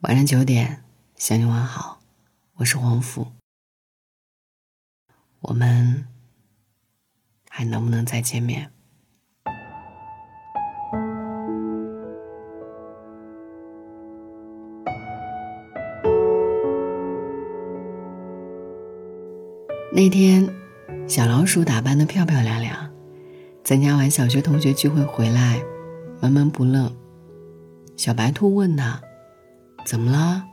晚上九点，向你问好，我是黄甫。我们还能不能再见面？那天，小老鼠打扮的漂漂亮亮，参加完小学同学聚会回来，闷闷不乐。小白兔问他。怎么了？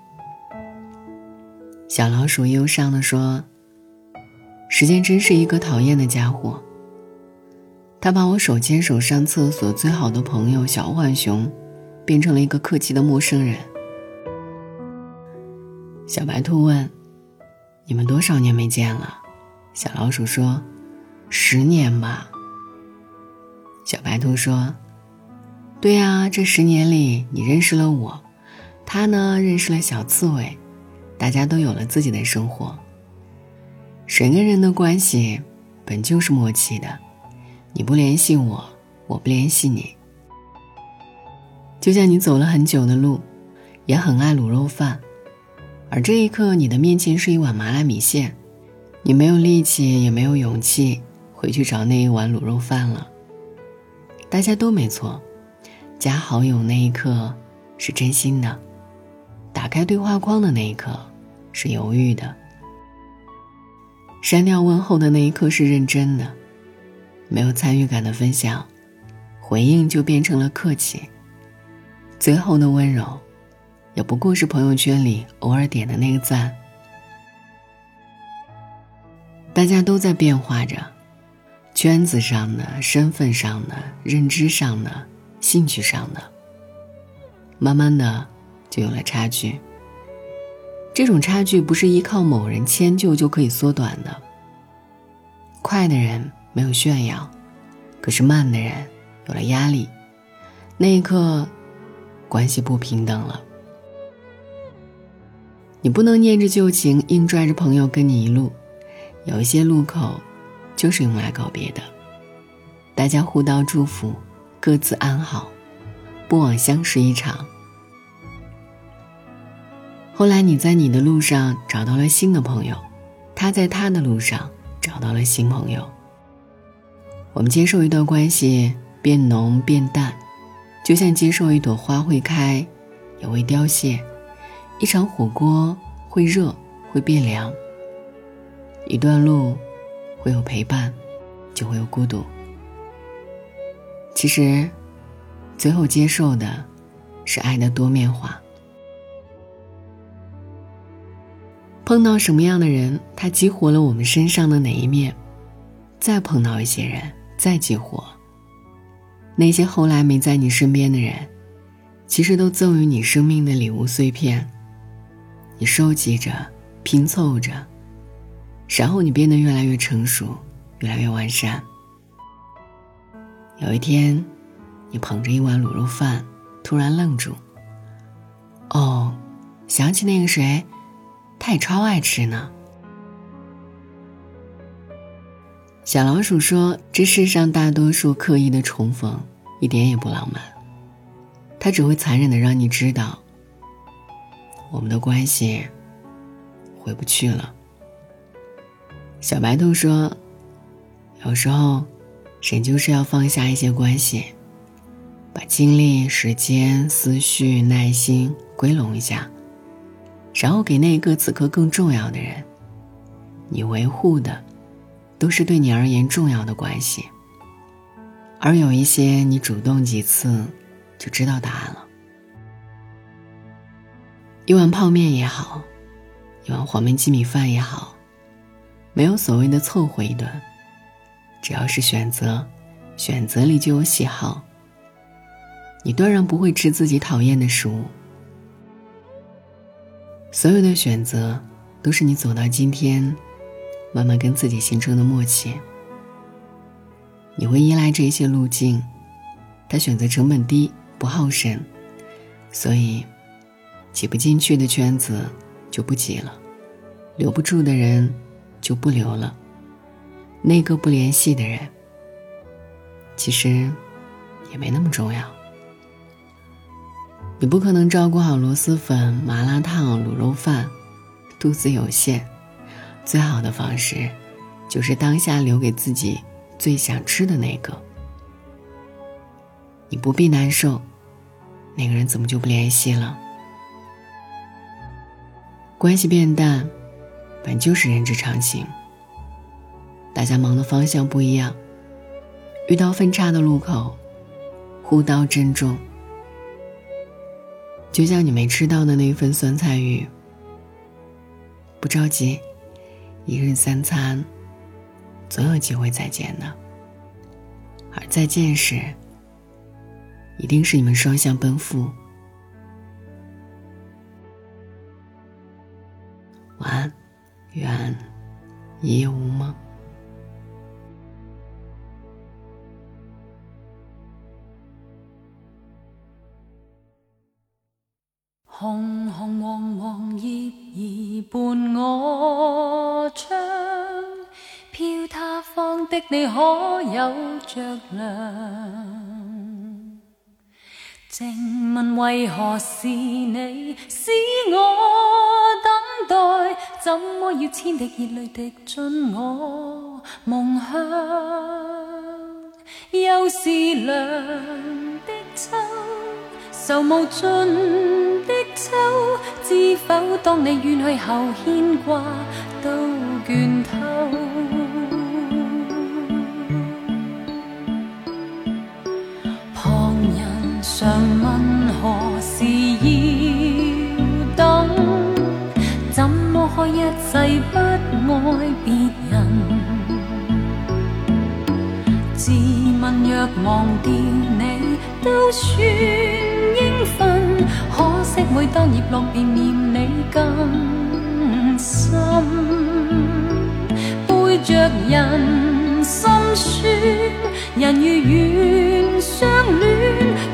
小老鼠忧伤的说：“时间真是一个讨厌的家伙。他把我手牵手上厕所最好的朋友小浣熊，变成了一个客气的陌生人。”小白兔问：“你们多少年没见了？”小老鼠说：“十年吧。”小白兔说：“对呀，这十年里你认识了我。”他呢，认识了小刺猬，大家都有了自己的生活。人跟人的关系本就是默契的，你不联系我，我不联系你。就像你走了很久的路，也很爱卤肉饭，而这一刻你的面前是一碗麻辣米线，你没有力气，也没有勇气回去找那一碗卤肉饭了。大家都没错，加好友那一刻是真心的。打开对话框的那一刻，是犹豫的；删掉问候的那一刻是认真的。没有参与感的分享，回应就变成了客气。最后的温柔，也不过是朋友圈里偶尔点的那个赞。大家都在变化着，圈子上的、身份上的、认知上的、兴趣上的，慢慢的。就有了差距。这种差距不是依靠某人迁就就可以缩短的。快的人没有炫耀，可是慢的人有了压力，那一刻，关系不平等了。你不能念着旧情硬拽着朋友跟你一路，有一些路口，就是用来告别的。大家互道祝福，各自安好，不枉相识一场。后来你在你的路上找到了新的朋友，他在他的路上找到了新朋友。我们接受一段关系变浓变淡，就像接受一朵花会开，也会凋谢；一场火锅会热会变凉。一段路会有陪伴，就会有孤独。其实，最后接受的，是爱的多面化。碰到什么样的人，他激活了我们身上的哪一面？再碰到一些人，再激活。那些后来没在你身边的人，其实都赠予你生命的礼物碎片。你收集着，拼凑着，然后你变得越来越成熟，越来越完善。有一天，你捧着一碗卤肉饭，突然愣住。哦，想起那个谁。他也超爱吃呢。小老鼠说：“这世上大多数刻意的重逢，一点也不浪漫。它只会残忍的让你知道，我们的关系回不去了。”小白兔说：“有时候，人就是要放下一些关系，把精力、时间、思绪、耐心归拢一下。”然后给那个此刻更重要的人，你维护的，都是对你而言重要的关系。而有一些你主动几次，就知道答案了。一碗泡面也好，一碗黄焖鸡米饭也好，没有所谓的凑合一顿，只要是选择，选择里就有喜好。你断然不会吃自己讨厌的食物。所有的选择，都是你走到今天，慢慢跟自己形成的默契。你会依赖这些路径，他选择成本低，不耗神，所以挤不进去的圈子就不挤了，留不住的人就不留了。那个不联系的人，其实也没那么重要。你不可能照顾好螺蛳粉、麻辣烫、卤肉饭，肚子有限。最好的方式，就是当下留给自己最想吃的那个。你不必难受，那个人怎么就不联系了？关系变淡，本就是人之常情。大家忙的方向不一样，遇到分叉的路口，互道珍重。就像你没吃到的那份酸菜鱼，不着急，一日三餐，总有机会再见的。而再见时，一定是你们双向奔赴。晚安，愿一夜无梦。红红黄黄叶儿伴我窗，飘他方的你可有着凉？静问为何是你使我等待？怎么要千滴热泪滴进我梦乡？又是凉的秋，愁无尽的秋，知否？当你远去后，牵挂都倦透。旁人常问何时要等？怎么可一世不爱别人？自问若忘掉你都算应份，惜每当叶落便念你更深，背着人心酸，人如愿相恋。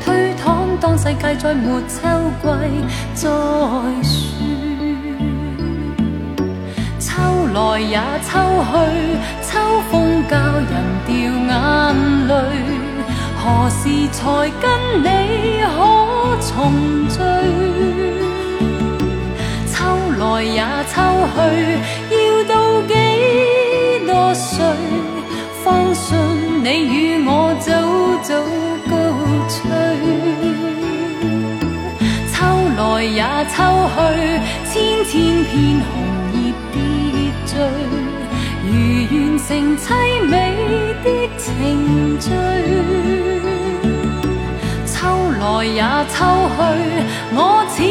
推搪当世界再没秋季再说，秋来也秋去，秋风教人掉眼泪。何时才跟你可重聚？秋来也秋去，要到几多岁，方信你与我早早告吹？秋来也秋去，千千片红叶跌坠，如愿成凄美秋去，我似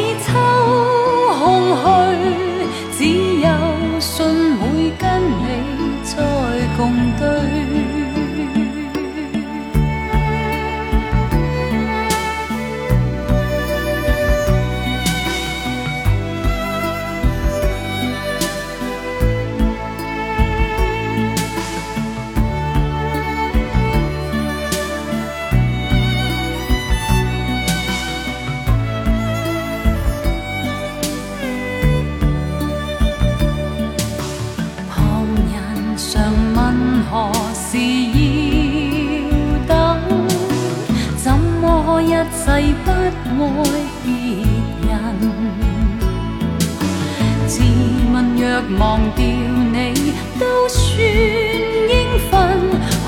忘掉你都算应份，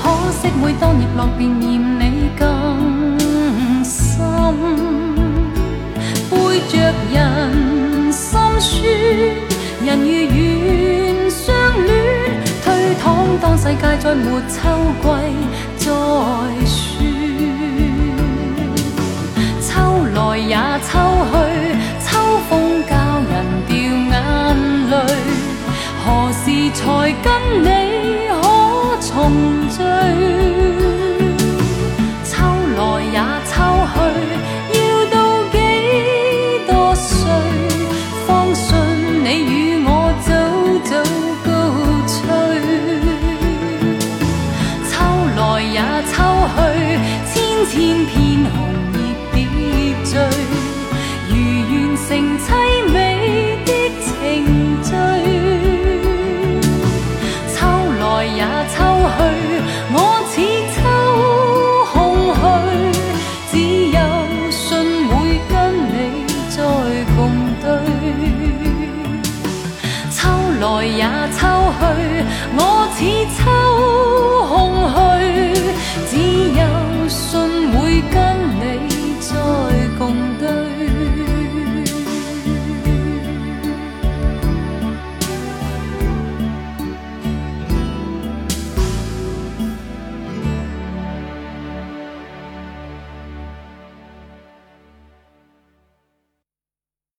可惜每当日落便嫌你更深，背着人心酸，人如愿相恋，推搪当世界再没秋季再